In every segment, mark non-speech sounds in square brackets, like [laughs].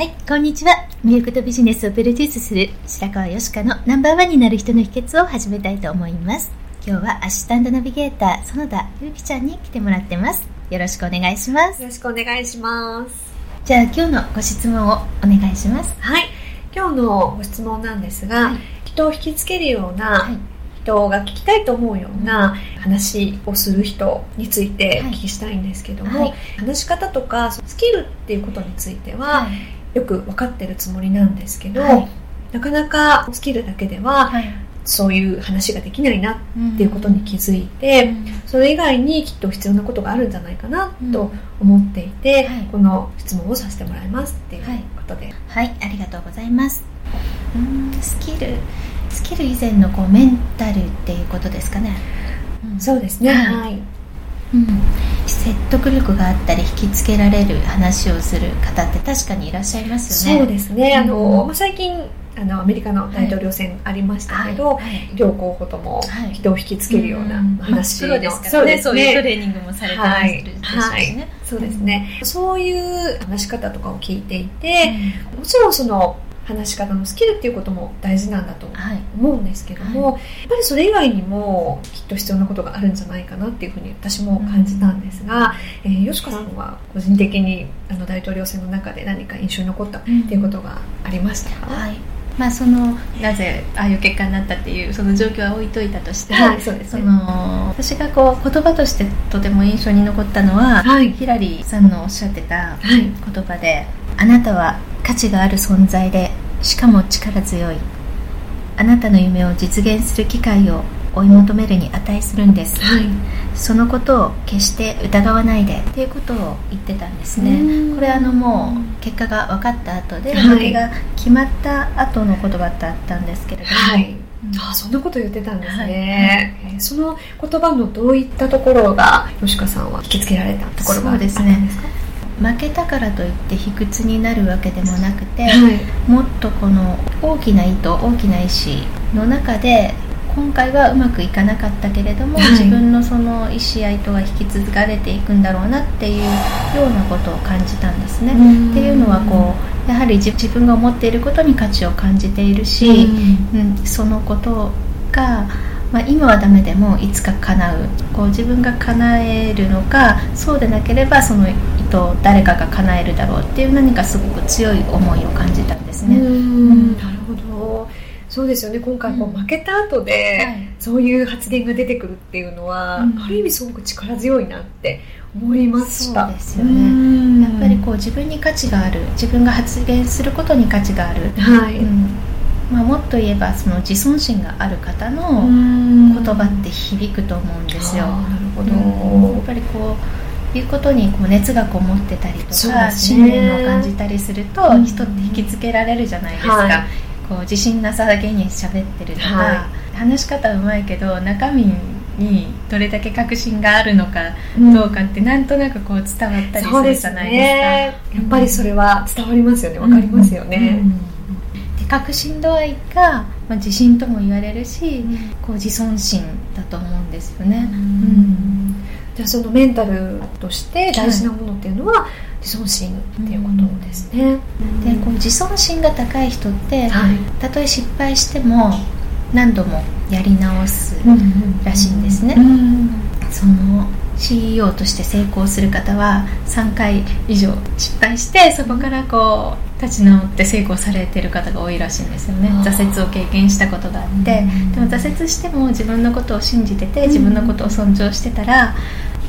はい、こんにちは。魅力とビジネスをプロデュースする白川よしかのナンバーワンになる人の秘訣を始めたいと思います。今日はアシスタントナビゲーター、園田ゆうきちゃんに来てもらってます。よろしくお願いします。よろしくお願いします。じゃあ今日のご質問をお願いします。はい。今日のご質問なんですが、はい人を引きつけるような、はい人が聞きたいと思うような話をする人についてお聞きしたいんですけども、はい話し方とかスキルっていうことについては、よく分かってるつもりなんですけど、はい。なかなかスキルだけでははい。そういう話ができないなっっていうことに気づいて、それ以外にきっと必要なことがあるんじゃないかなと思っていて、はい。この質問をさせてもらいますっていうはい。ことで、はい、ありがとうございます。うーんスキル、スキル以前のこうメンタルっていうことですかね。うん。そうですね。はい。はい。うん、説得力があったり引きつけられる話をする方って確かにいらっしゃいますよね。そうですね、あうん。のまあ最近あのアメリカの大統領選ありましたけど、はい。はい。両候補ともはい。人を引きつけるような話の、プロですからね。そういうトレーニングもされてますはいでしょうしね。そうですね、そういう話し方とかを聞いていて、もちろんその話し方のスキルっていうことも大事なんだとはい、思うんですけども、やっぱりそれ以外にもきっと必要なことがあるんじゃないかなっていうふうに私も感じたんですが、えー、吉川さんは個人的にあの大統領選の中で何か印象に残ったっていうことがありましたか、はい。まあそのなぜああいう結果になったっていうその状況は置いといたとして、はいそうですそねの私がこう言葉としてとても印象に残ったのは、はい。ヒラリーさんのおっしゃってたはい。言葉で「あなたは価値がある存在でしかも力強い。あなたの夢を実現する機会を追い求めるに値するんです。はい。そのことを決して疑わないで」っていうことを言ってたんですね。うん。これあのもう結果が分かった後ではい。負けが決まった後の言葉だったんですけれども、はい。うん。あそんなこと言ってたんですはい。ね、えーその言葉のどういったところが吉川さんは引きつけられたところがあったんですか？負けたからといって卑屈になるわけでもなくて、はい。もっとこの大きな意図大きな意志の中で今回はうまくいかなかったけれども、はい。自分のその意志や意図が引き継がれていくんだろうなっていうようなことを感じたんですね。うん。っていうのはこうやはり自自分が思っていることに価値を感じているし、うん。そのことが、まあ、今はダメでもいつか叶う。こう自分が叶えるのかそうでなければその意図を誰かが叶えるだろうっていう何かすごく強い思いを感じたんですね。うん。なるほど。そうですよね。今回こう負けた後で、はいそういう発言が出てくるっていうのは、うん。ある意味すごく力強いなって思いました。そうですよね。うん。やっぱりこう自分に価値がある自分が発言することに価値がある、はい、うん。まあ、もっと言えばその自尊心がある方の言言葉って響くと思うんですよ。なるほど、うん。やっぱりこういうことにこう熱がこもってたりとか、信ね。念を感じたりすると、うん。人って引きつけられるじゃないですか、はい。こう自信なさげに喋ってるとか、は話し方うまいけど中身にどれだけ確信があるのかうん。どうかってなんとなくこう伝わったりするじゃないですね。か。やっぱりそれは伝わりますよね。わかりますよね、で確信度合いが、まあ、自信とも言われるし、こう自尊心だと思うんですよね。うんじゃあそのメンタルとして大事なものっていうのは自尊心っていうことですね、でこう自尊心が高い人って、はい。たとえ失敗しても何度もやり直すらしいんですね、その CEO として成功する方は3回以上失敗してそこからこう立ち直って成功されてる方が多いらしいんですよね。挫折を経験したことがあって。でも挫折しても自分のことを信じてて自分のことを尊重してたら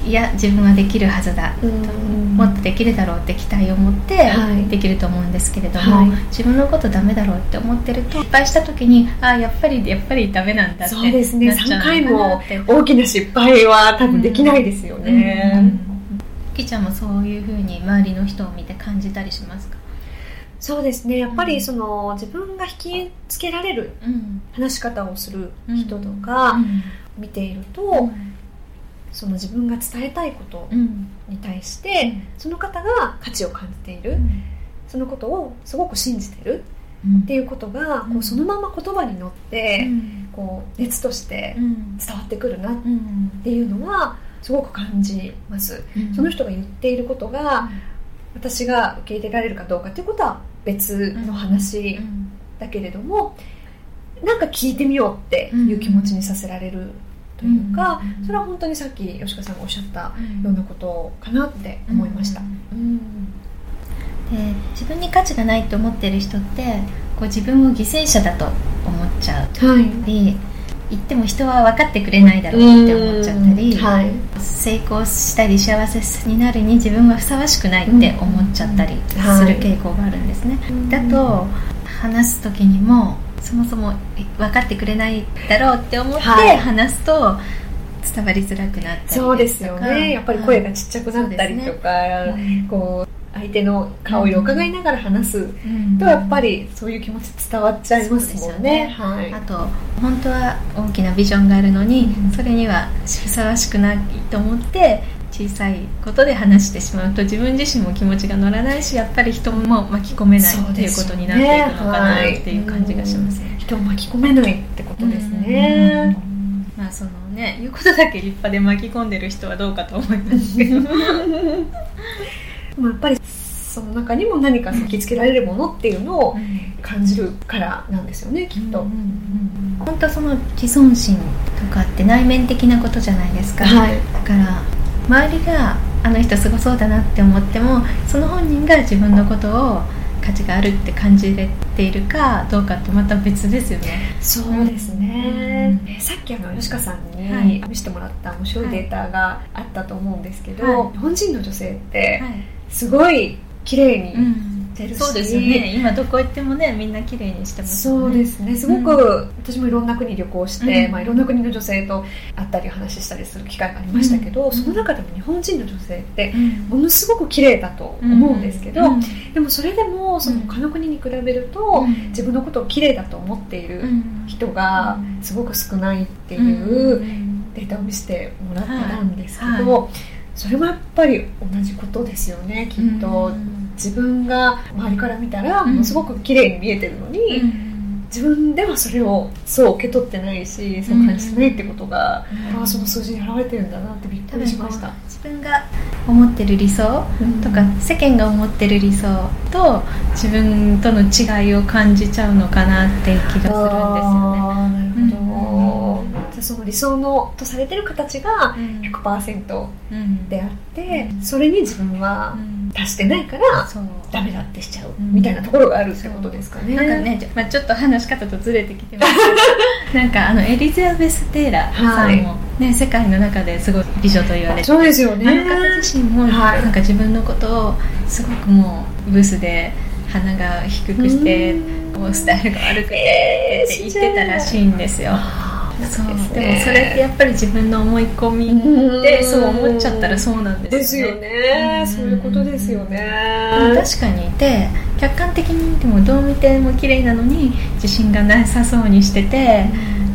いや自分はできるはずだ、うん、もっとできるだろうって期待を持ってできると思うんですけれども、はい、自分のことダメだろうって思ってると失敗した時にあやっぱりやっぱりダメなんだってそうですね。3回も大きな失敗は多分できないですよね、うん。うん。きちゃん。もそういうふうに周りの人を見て感じたりしますかそうですねやっぱりその、自分が引きつけられる話し方をする人とか見ていると、その自分が伝えたいことに対して、その方が価値を感じている、そのことをすごく信じてる。っていうことが、こうそのまま言葉に乗って、こう熱として伝わってくるなっていうのはすごく感じます、その人が言っていることが、私が受け入れられるかどうかっていうことは別の話だけれども、なんか聞いてみようっていう気持ちにさせられるというか、うん、それは本当にさっき吉川さんがおっしゃったようなことかなって思いました。で自分に価値がないと思ってる人ってこう自分を犠牲者だと思っちゃう、はい、言っても人は分かってくれないだろうって思っちゃったり、はい、成功したり幸せになるに自分はふさわしくないって思っちゃったりする傾向があるんですね、だと話す時にもそもそも分かってくれないだろうって思って話すと伝わりづらくなったりそうですよね。やっぱり声がちっちゃくなったりとか、ね、こう相手の顔色を伺いながら話すとやっぱりそういう気持ち伝わっちゃいますもんね、ね。はい、あと本当は大きなビジョンがあるのに、それにはふさわしくないと思って小さいことで話してしまうと自分自身も気持ちが乗らないしやっぱり人も巻き込めないっていうことになっていくのかなっていう感じがします、ね、人を巻き込めないってことですね、まあそのね言うことだけ立派で巻き込んでる人はどうかと思いますけど。[laughs] まあやっぱりその中にも何か引きつけられるものっていうのを感じるからなんですよね、きっと。本当その自尊心とかって内面的なことじゃないですか、はい、だから周りがあの人すごそうだなって思ってもその本人が自分のことを価値があるって感じれているかどうかってまた別ですよね。そうですね、うん、さっきあの吉川さんに見せてもらった面白いデータがあったと思うんですけど、はい、日本人の女性ってすごい綺麗に、うんてるし。そうですよね。今どこ行ってもねみんな綺麗にしてます、ね、そうですね。すごく、うん、私もいろんな国旅行して、うん、まあ、いろんな国の女性と会ったり話したりする機会がありましたけど、うん、その中でも日本人の女性ってものすごく綺麗だと思うんですけど、でもそれでもその他の国に比べると、自分のことを綺麗だと思っている人がすごく少ないっていうデータを見せてもらったんですけど、はい。はい。それはやっぱり同じことですよねきっと、自分が周りから見たらものすごく綺麗に見えてるのに、自分ではそれをそう受け取ってないしそう感じてないってことが、うん、その数字に表れてるんだなってびっくりしました。自分が思ってる理想とか、うん、世間が思ってる理想と自分との違いを感じちゃうのかなって気がするんですよね。なるほど、うん、その理想のとされてる形が100%であって、それに自分は、足してないからダメだってしちゃうみたいなところがあるってことですかね。なんかね、まあ、ちょっと話し方とずれてきてます。[laughs] なんかあのエリザベス・テイラーさんもね、はい、世界の中ですごい美女と言われてそうですよね。あの方自身もなんか自分のことをすごくもうブスで鼻が低くしてもうスタイルが悪くてって言ってたらしいんですよ。そうでもそれってやっぱり自分の思い込みでそう思っちゃったらそうなんですよね。ですよね。そういうことですよね。確かにいて客観的に見てもどう見ても綺麗なのに自信がなさそうにしてて。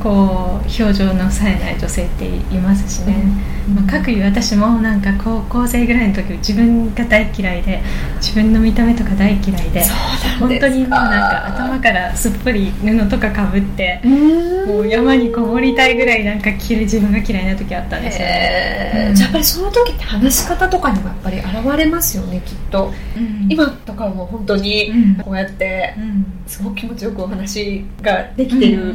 こう表情の冴えない女性っていますしね、まあ、各いう私もなんか高校生ぐらいの時自分が大嫌いで自分の見た目とか大嫌いで本当にもうなんか頭からすっぽり布とかかぶってもう山にこもりたいぐらいなんか自分が嫌いな時あったんですよ。ね、うん、じゃあやっぱりその時って話し方とかにもやっぱり現れますよねきっと、うん、今とかも本当にこうやってすごく気持ちよくお話ができてる、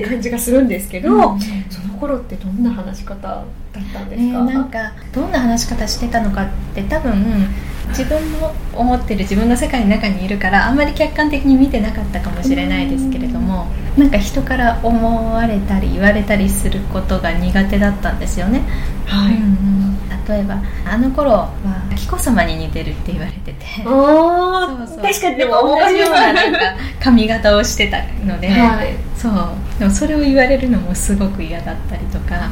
って感じがするんですけど、うん。その頃ってどんな話し方だったんですね、か、なんかどんな話し方してたのかって多分自分の思ってる自分の世界の中にいるからあんまり客観的に見てなかったかもしれないですけれどもなんか人から思われたり言われたりすることが苦手だったんですよね、はい、例えばあの頃は紀子様に似てるって言われてて。あそうそう。確かにでも同じようななんか髪型をしてたので、はい。そう。でもそれを言われるのもすごく嫌だったりとか、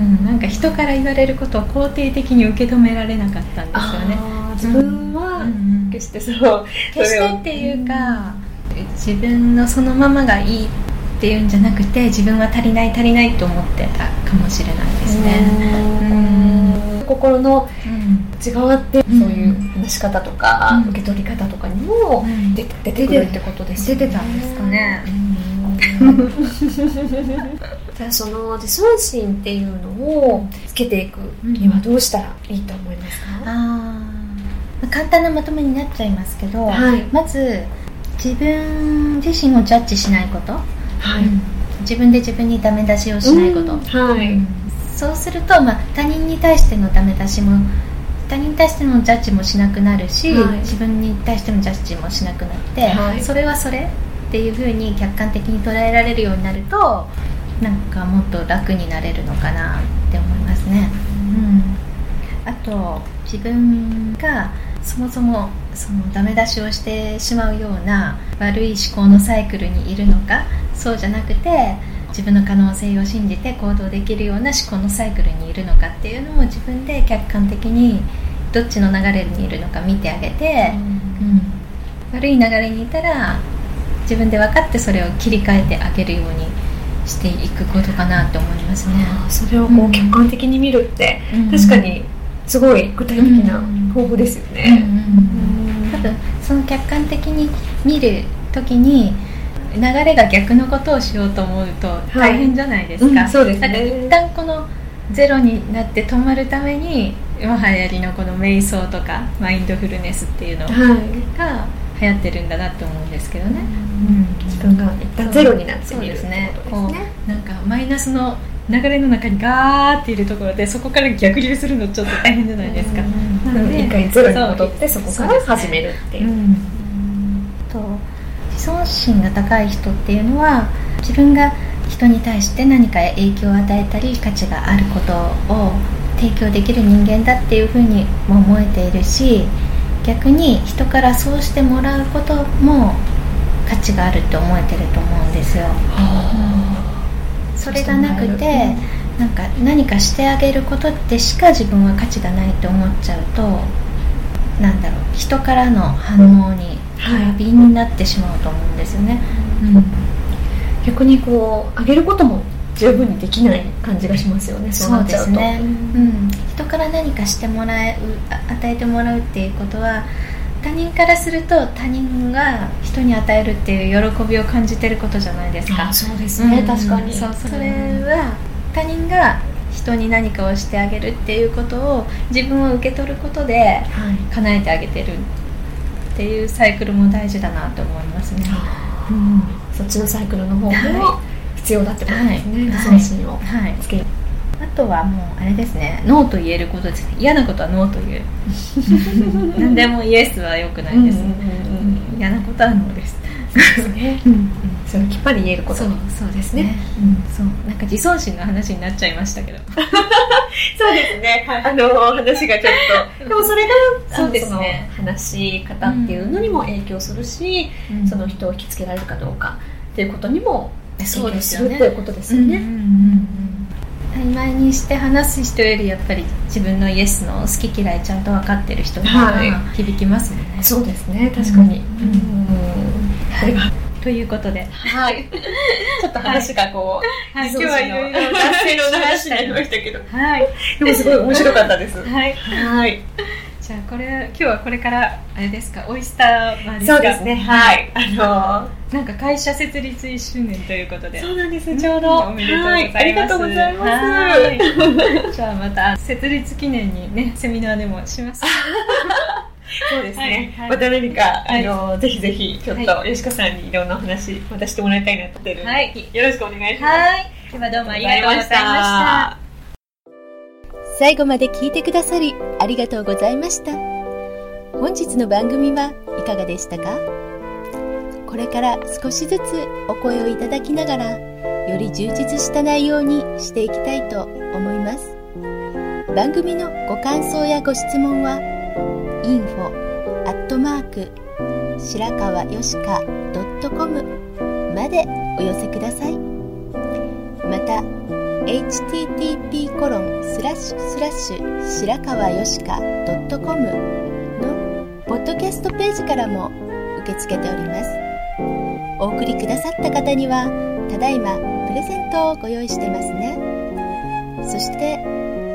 うん、なんか人から言われることを肯定的に受け止められなかったんですよね。自分は決してそう決してっていうか自分のそのままがいいっていうんじゃなくて自分は足りない足りないと思ってたかもしれないですね。うん心のうん。内側ってうん。そういう話し方とかうん。受け取り方とかにもうん。出出てくるってことですよね。出てたんですかね。[laughs] じゃあその自尊心っていうのをつけていくにはどうしたらいいと思いますか、あー。簡単なまとめになっちゃいますけど、はい。まず自分自身をジャッジしないこと、はい。自分で自分にダメ出しをしないこと、はい、そうすると、まあ、他人に対してのダメ出しも他人に対してのジャッジもしなくなるし、はい。自分に対してのジャッジもしなくなって、はい。それはそれっていうふうに客観的に捉えられるようになるとなんかもっと楽になれるのかなって思いますね。うん、あと自分がそもそもそのダメ出しをしてしまうような悪い思考のサイクルにいるのかそうじゃなくて自分の可能性を信じて行動できるような思考のサイクルにいるのかっていうのも自分で客観的にどっちの流れにいるのか見てあげて、うん。悪い流れにいたら自分で分かってそれを切り替えてあげるようにしていくことかなと思いますね。それをこううん。客観的に見るってうん。確かにすごい具体的な方法ですようんね。多分その客観的に見る時に流れが逆のことをしようと思うと大変じゃないですか、うんそうですね。一旦このゼロになって止まるために今流行りのこの瞑想とかマインドフルネスっていうのはい。が流行ってるんだなって思うんですけどね、自分が一旦ゼロになってみるですねことですね。こうなんかマイナスの流れの中にガーっているところでそこから逆流するのちょっと大変じゃないですか、なので一回ゼロに戻ってそこから始めるっていう。自尊心が高い人っていうのは自分が人に対して何か影響を与えたり価値があることを提供できる人間だっていうふうにも思えているし逆に人からそうしてもらうことも価値があるって思えてると思うんですよ。それがなくてなんか何かしてあげることでしか自分は価値がないと思っちゃうとなんだろう人からの反応に過敏になってしまうと思うん。ですよね、逆にこう上げることも十分にできない感じがしますよね。そうですね。うん、人から何かしてもらうあ与えてもらうっていうことは他人からすると他人が人に与えるっていう喜びを感じてることじゃないですか。あそうですね、うん。確かに。そうそれは他人が人に何かをしてあげるっていうことを自分を受け取ることではい。叶えてあげてるっていうサイクルも大事だなと思いますね、うん。そっちのサイクルの方もは必要だってことですね。はい。はい。つける。あとはもうあれですね。ノーと言えることです嫌なことはノーと言う。[laughs] 何でもイエスは良くないです、うんうんうんうん。嫌なことはノーですですね。それをきっぱり言えること。そうそうですね、そうなんか自尊心の話になっちゃいましたけど [laughs] そうですね。あの話がちょっと、[laughs] でもそれがそうですね話し方っていうのにも影響するし、その人を引きつけられるかどうかっていうことにもそうですよね影響するっていうことですよね。うんうんうんうん曖昧にして話す人よりやっぱり自分のイエスの好き嫌いちゃんと分かってる人の方がはい響きますもんね、そうですね。確かに。うんうんこれがということではい。ちょっと話がこう、はい今日はいろいろ脱線の話になりましたけど、はいでもすごい面白かったです。はいはい。じゃあこれ今日はこれからあれですかオイスターバーですかそうですね。はい。あなんか会社設立1周年ということでのそうなんです。うんちょうど。おめでとうございます、はい。ありがとうございます。はいじゃあまた設立記念にねセミナーでもします [laughs] そうですね。はいはいまた何か、はいあの、ぜひぜひ、ちょっと、よしこさんにいろんなお話、またしてもらいたいなと思ってるはいよろしくお願いします。はい。ではどうもありがとうございました。最後まで聞いてくださりありがとうございました本日の番組はいかがでしたか？これから少しずつお声をいただきながらより充実した内容にしていきたいと思います番組のご感想やご質問は info アットマーク白川よしか .com までお寄せください。また http コロンスラッシュスラッシュ白川よしか .com のポッドキャストページからも受け付けております。お送りくださった方にはただいまプレゼントをご用意してますね。そして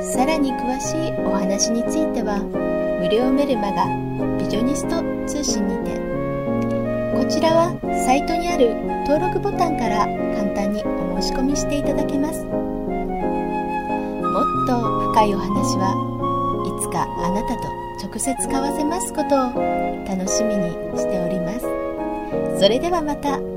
さらに詳しいお話については無料メルマガビジョニスト通信にて。こちらはサイトにある登録ボタンから簡単にお申し込みしていただけます。もっと深いお話はいつかあなたと直接交わせますことを楽しみにしております。それではまた。